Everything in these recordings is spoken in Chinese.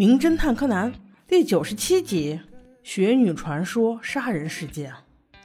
名侦探柯南第九十七集：雪女传说杀人事件。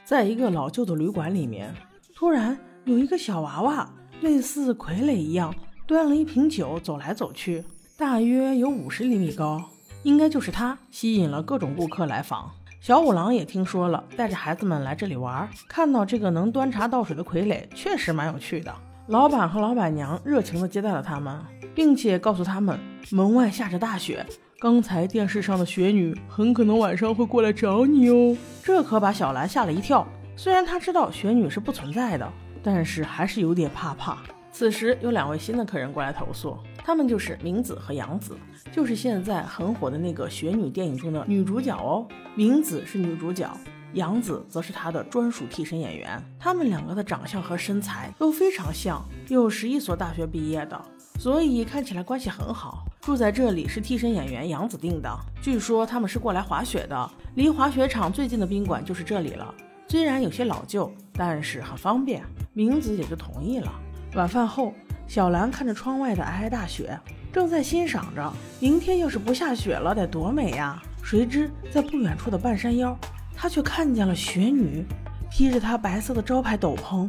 在一个老旧的旅馆里面，突然有一个小娃娃，类似傀儡一样，端了一瓶酒走来走去，大约有五十厘米高，应该就是他，吸引了各种顾客来访。小五郎也听说了，带着孩子们来这里玩，看到这个能端茶倒水的傀儡，确实蛮有趣的。老板和老板娘热情地接待了他们，并且告诉他们门外下着大雪。刚才电视上的雪女很可能晚上会过来找你哦，这可把小兰吓了一跳。虽然她知道雪女是不存在的，但是还是有点怕怕。此时有两位新的客人过来投诉，他们就是明子和杨子，就是现在很火的那个雪女电影中的女主角哦。明子是女主角，杨子则是她的专属替身演员。他们两个的长相和身材都非常像，又是一所大学毕业的，所以看起来关系很好。住在这里是替身演员杨子定的。据说他们是过来滑雪的，离滑雪场最近的宾馆就是这里了。虽然有些老旧，但是很方便。明子也就同意了。晚饭后，小兰看着窗外的皑皑大雪，正在欣赏着明天要是不下雪了得多美呀。谁知在不远处的半山腰，她却看见了雪女，披着她白色的招牌斗篷，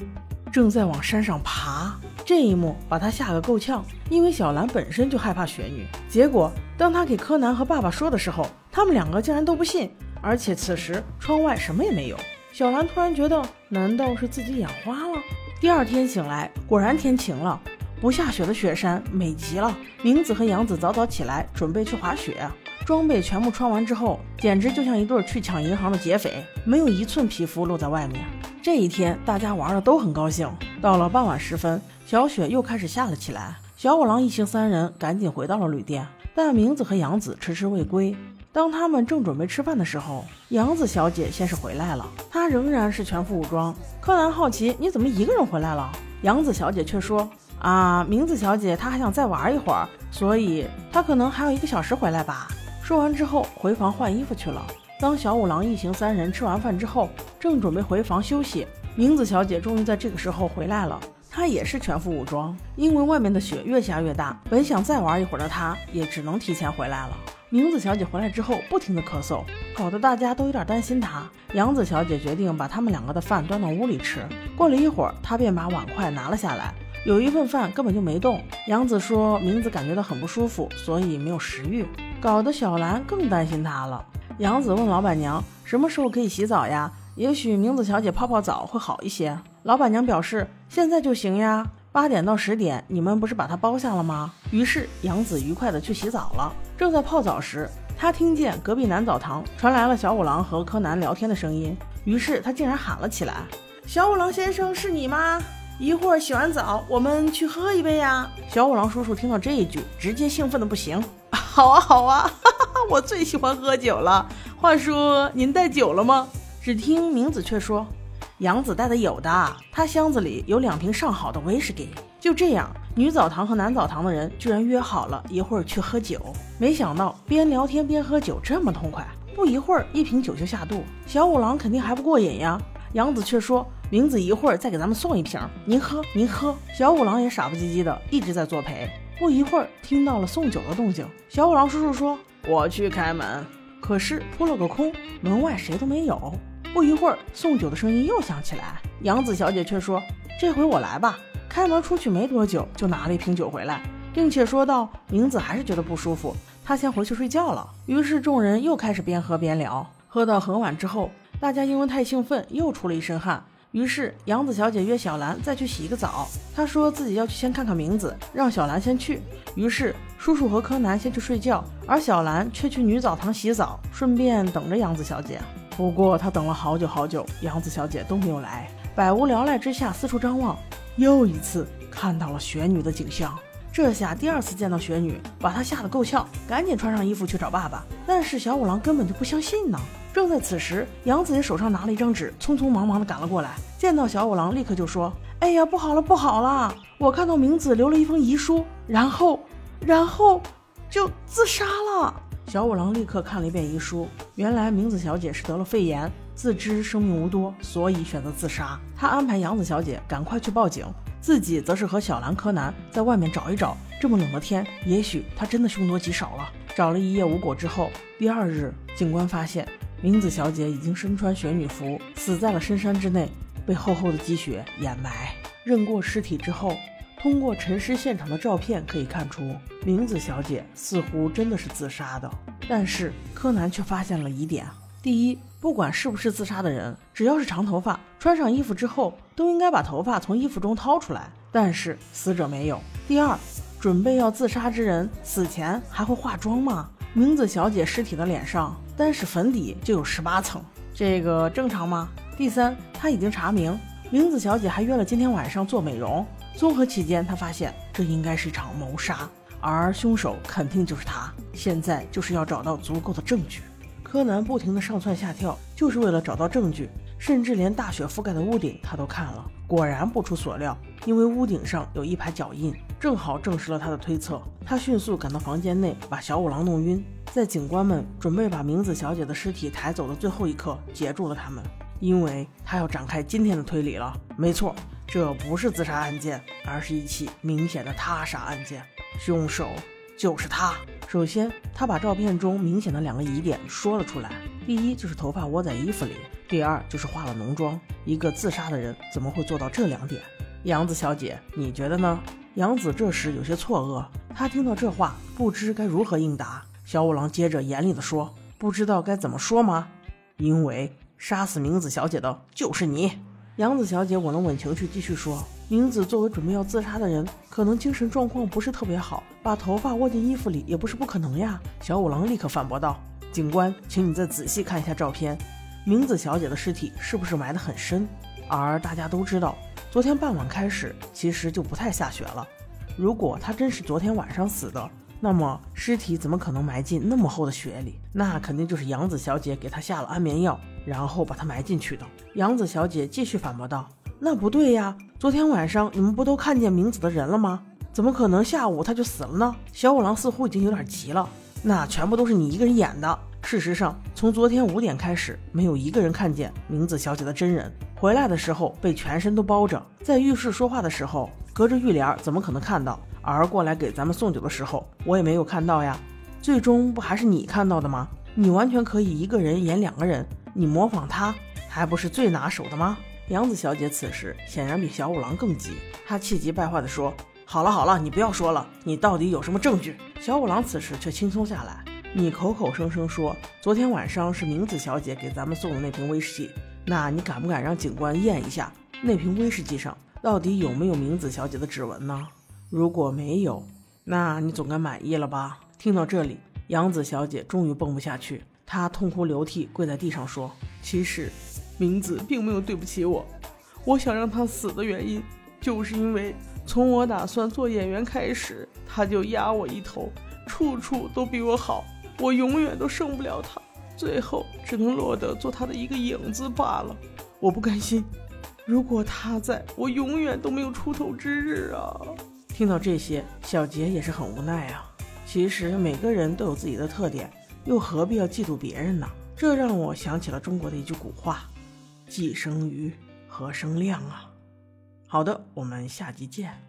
正在往山上爬。这一幕把他吓个够呛，因为小兰本身就害怕雪女。结果当他给柯南和爸爸说的时候，他们两个竟然都不信。而且此时窗外什么也没有。小兰突然觉得，难道是自己眼花了？第二天醒来，果然天晴了，不下雪的雪山美极了。明子和杨子早早起来准备去滑雪，装备全部穿完之后，简直就像一对去抢银行的劫匪，没有一寸皮肤露在外面。这一天大家玩的都很高兴。到了傍晚时分。小雪又开始下了起来，小五郎一行三人赶紧回到了旅店，但明子和杨子迟迟未归。当他们正准备吃饭的时候，杨子小姐先是回来了，她仍然是全副武装。柯南好奇：“你怎么一个人回来了？”杨子小姐却说：“啊，明子小姐她还想再玩一会儿，所以她可能还有一个小时回来吧。”说完之后，回房换衣服去了。当小五郎一行三人吃完饭之后，正准备回房休息，明子小姐终于在这个时候回来了。她也是全副武装，因为外面的雪越下越大，本想再玩一会儿的她，也只能提前回来了。明子小姐回来之后，不停的咳嗽，搞得大家都有点担心她。杨子小姐决定把他们两个的饭端到屋里吃。过了一会儿，她便把碗筷拿了下来，有一份饭根本就没动。杨子说，明子感觉到很不舒服，所以没有食欲，搞得小兰更担心她了。杨子问老板娘，什么时候可以洗澡呀？也许明子小姐泡泡澡会好一些。老板娘表示：“现在就行呀，八点到十点，你们不是把它包下了吗？”于是杨子愉快地去洗澡了。正在泡澡时，他听见隔壁男澡堂传来了小五郎和柯南聊天的声音，于是他竟然喊了起来：“小五郎先生，是你吗？一会儿洗完澡，我们去喝一杯呀！”小五郎叔叔听到这一句，直接兴奋的不行：“ 好啊，好啊，我最喜欢喝酒了。话说您带酒了吗？”只听明子却说。杨子带的有的，他箱子里有两瓶上好的威士忌。就这样，女澡堂和男澡堂的人居然约好了一会儿去喝酒。没想到边聊天边喝酒这么痛快，不一会儿一瓶酒就下肚。小五郎肯定还不过瘾呀。杨子却说：“明子一会儿再给咱们送一瓶，您喝您喝。”小五郎也傻不唧唧的一直在作陪。不一会儿听到了送酒的动静，小五郎叔叔说：“我去开门。”可是扑了个空，门外谁都没有。不一会儿，送酒的声音又响起来。杨子小姐却说：“这回我来吧。”开门出去没多久，就拿了一瓶酒回来，并且说道：“明子还是觉得不舒服，她先回去睡觉了。”于是众人又开始边喝边聊，喝到很晚之后，大家因为太兴奋又出了一身汗。于是杨子小姐约小兰再去洗一个澡，她说自己要去先看看名字，让小兰先去。于是叔叔和柯南先去睡觉，而小兰却去女澡堂洗澡，顺便等着杨子小姐。不过她等了好久好久，杨子小姐都没有来。百无聊赖之下，四处张望，又一次看到了玄女的景象。这下第二次见到雪女，把她吓得够呛，赶紧穿上衣服去找爸爸。但是小五郎根本就不相信呢。正在此时，杨子也手上拿了一张纸，匆匆忙忙的赶了过来。见到小五郎，立刻就说：“哎呀，不好了，不好了！我看到明子留了一封遗书，然后，然后就自杀了。”小五郎立刻看了一遍遗书，原来明子小姐是得了肺炎，自知生命无多，所以选择自杀。他安排杨子小姐赶快去报警，自己则是和小兰、柯南在外面找一找。这么冷的天，也许他真的凶多吉少了。找了一夜无果之后，第二日，警官发现明子小姐已经身穿雪女服，死在了深山之内，被厚厚的积雪掩埋。认过尸体之后，通过沉尸现场的照片可以看出，明子小姐似乎真的是自杀的。但是柯南却发现了疑点：第一，不管是不是自杀的人，只要是长头发，穿上衣服之后，都应该把头发从衣服中掏出来。但是死者没有。第二。准备要自杀之人死前还会化妆吗？明子小姐尸体的脸上单是粉底就有十八层，这个正常吗？第三，他已经查明明子小姐还约了今天晚上做美容。综合起见，他发现这应该是一场谋杀，而凶手肯定就是他。现在就是要找到足够的证据。柯南不停地上蹿下跳，就是为了找到证据，甚至连大雪覆盖的屋顶他都看了。果然不出所料，因为屋顶上有一排脚印，正好证实了他的推测。他迅速赶到房间内，把小五郎弄晕，在警官们准备把明子小姐的尸体抬走的最后一刻，截住了他们，因为他要展开今天的推理了。没错，这不是自杀案件，而是一起明显的他杀案件，凶手就是他。首先，他把照片中明显的两个疑点说了出来，第一就是头发窝在衣服里。第二就是化了浓妆，一个自杀的人怎么会做到这两点？杨子小姐，你觉得呢？杨子这时有些错愕，他听到这话不知该如何应答。小五郎接着严厉地说：“不知道该怎么说吗？因为杀死明子小姐的就是你。”杨子小姐，我能稳情绪继续说：“明子作为准备要自杀的人，可能精神状况不是特别好，把头发窝进衣服里也不是不可能呀。”小五郎立刻反驳道：“警官，请你再仔细看一下照片。”明子小姐的尸体是不是埋得很深？而大家都知道，昨天傍晚开始其实就不太下雪了。如果她真是昨天晚上死的，那么尸体怎么可能埋进那么厚的雪里？那肯定就是杨子小姐给她下了安眠药，然后把她埋进去的。杨子小姐继续反驳道：“那不对呀，昨天晚上你们不都看见明子的人了吗？怎么可能下午她就死了呢？”小五郎似乎已经有点急了，那全部都是你一个人演的。事实上，从昨天五点开始，没有一个人看见明子小姐的真人。回来的时候被全身都包着，在浴室说话的时候隔着浴帘，怎么可能看到？而过来给咱们送酒的时候，我也没有看到呀。最终不还是你看到的吗？你完全可以一个人演两个人，你模仿他还不是最拿手的吗？杨子小姐此时显然比小五郎更急，她气急败坏地说：“好了好了，你不要说了，你到底有什么证据？”小五郎此时却轻松下来。你口口声声说昨天晚上是明子小姐给咱们送的那瓶威士忌，那你敢不敢让警官验一下那瓶威士忌上到底有没有明子小姐的指纹呢？如果没有，那你总该满意了吧？听到这里，杨子小姐终于绷不下去，他痛哭流涕，跪在地上说：“其实，明子并没有对不起我，我想让他死的原因，就是因为从我打算做演员开始，他就压我一头，处处都比我好。”我永远都胜不了他，最后只能落得做他的一个影子罢了。我不甘心，如果他在我永远都没有出头之日啊！听到这些，小杰也是很无奈啊。其实每个人都有自己的特点，又何必要嫉妒别人呢？这让我想起了中国的一句古话：“既生瑜，何生亮啊！”好的，我们下集见。